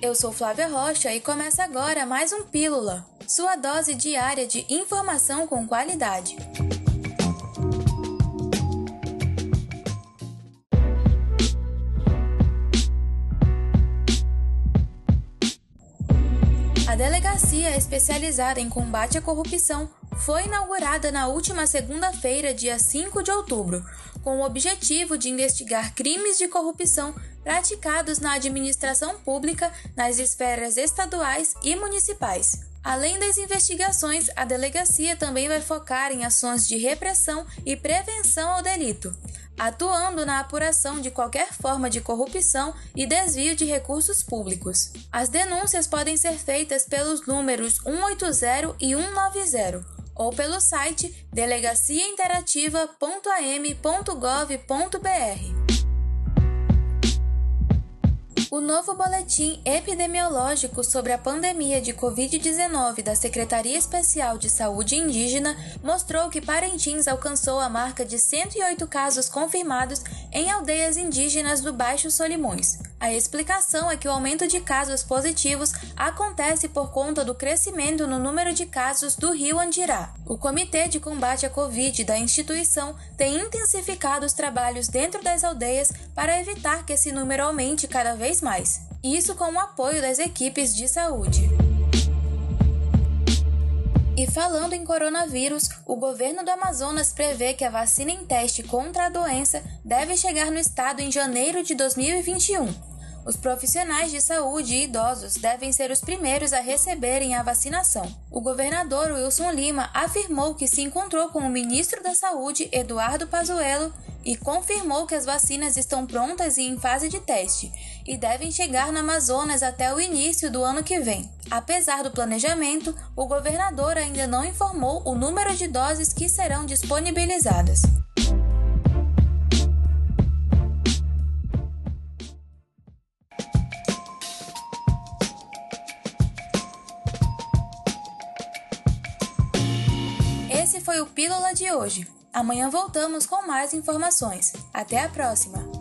Eu sou Flávia Rocha e começa agora mais um Pílula, sua dose diária de informação com qualidade. A delegacia especializada em combate à corrupção foi inaugurada na última segunda-feira, dia 5 de outubro, com o objetivo de investigar crimes de corrupção praticados na administração pública nas esferas estaduais e municipais. Além das investigações, a delegacia também vai focar em ações de repressão e prevenção ao delito, atuando na apuração de qualquer forma de corrupção e desvio de recursos públicos. As denúncias podem ser feitas pelos números 180 e 190 ou pelo site delegaciainterativa.am.gov.br. O novo boletim epidemiológico sobre a pandemia de Covid-19 da Secretaria Especial de Saúde Indígena mostrou que Parintins alcançou a marca de 108 casos confirmados em aldeias indígenas do Baixo Solimões. A explicação é que o aumento de casos positivos acontece por conta do crescimento no número de casos do rio Andirá. O Comitê de Combate à Covid da instituição tem intensificado os trabalhos dentro das aldeias para evitar que esse número aumente cada vez mais. Isso com o apoio das equipes de saúde. E falando em coronavírus, o governo do Amazonas prevê que a vacina em teste contra a doença deve chegar no estado em janeiro de 2021. Os profissionais de saúde e idosos devem ser os primeiros a receberem a vacinação. O governador Wilson Lima afirmou que se encontrou com o ministro da Saúde, Eduardo Pazuello, e confirmou que as vacinas estão prontas e em fase de teste e devem chegar no Amazonas até o início do ano que vem. Apesar do planejamento, o governador ainda não informou o número de doses que serão disponibilizadas. Esse foi o Pílula de hoje. Amanhã voltamos com mais informações. Até a próxima!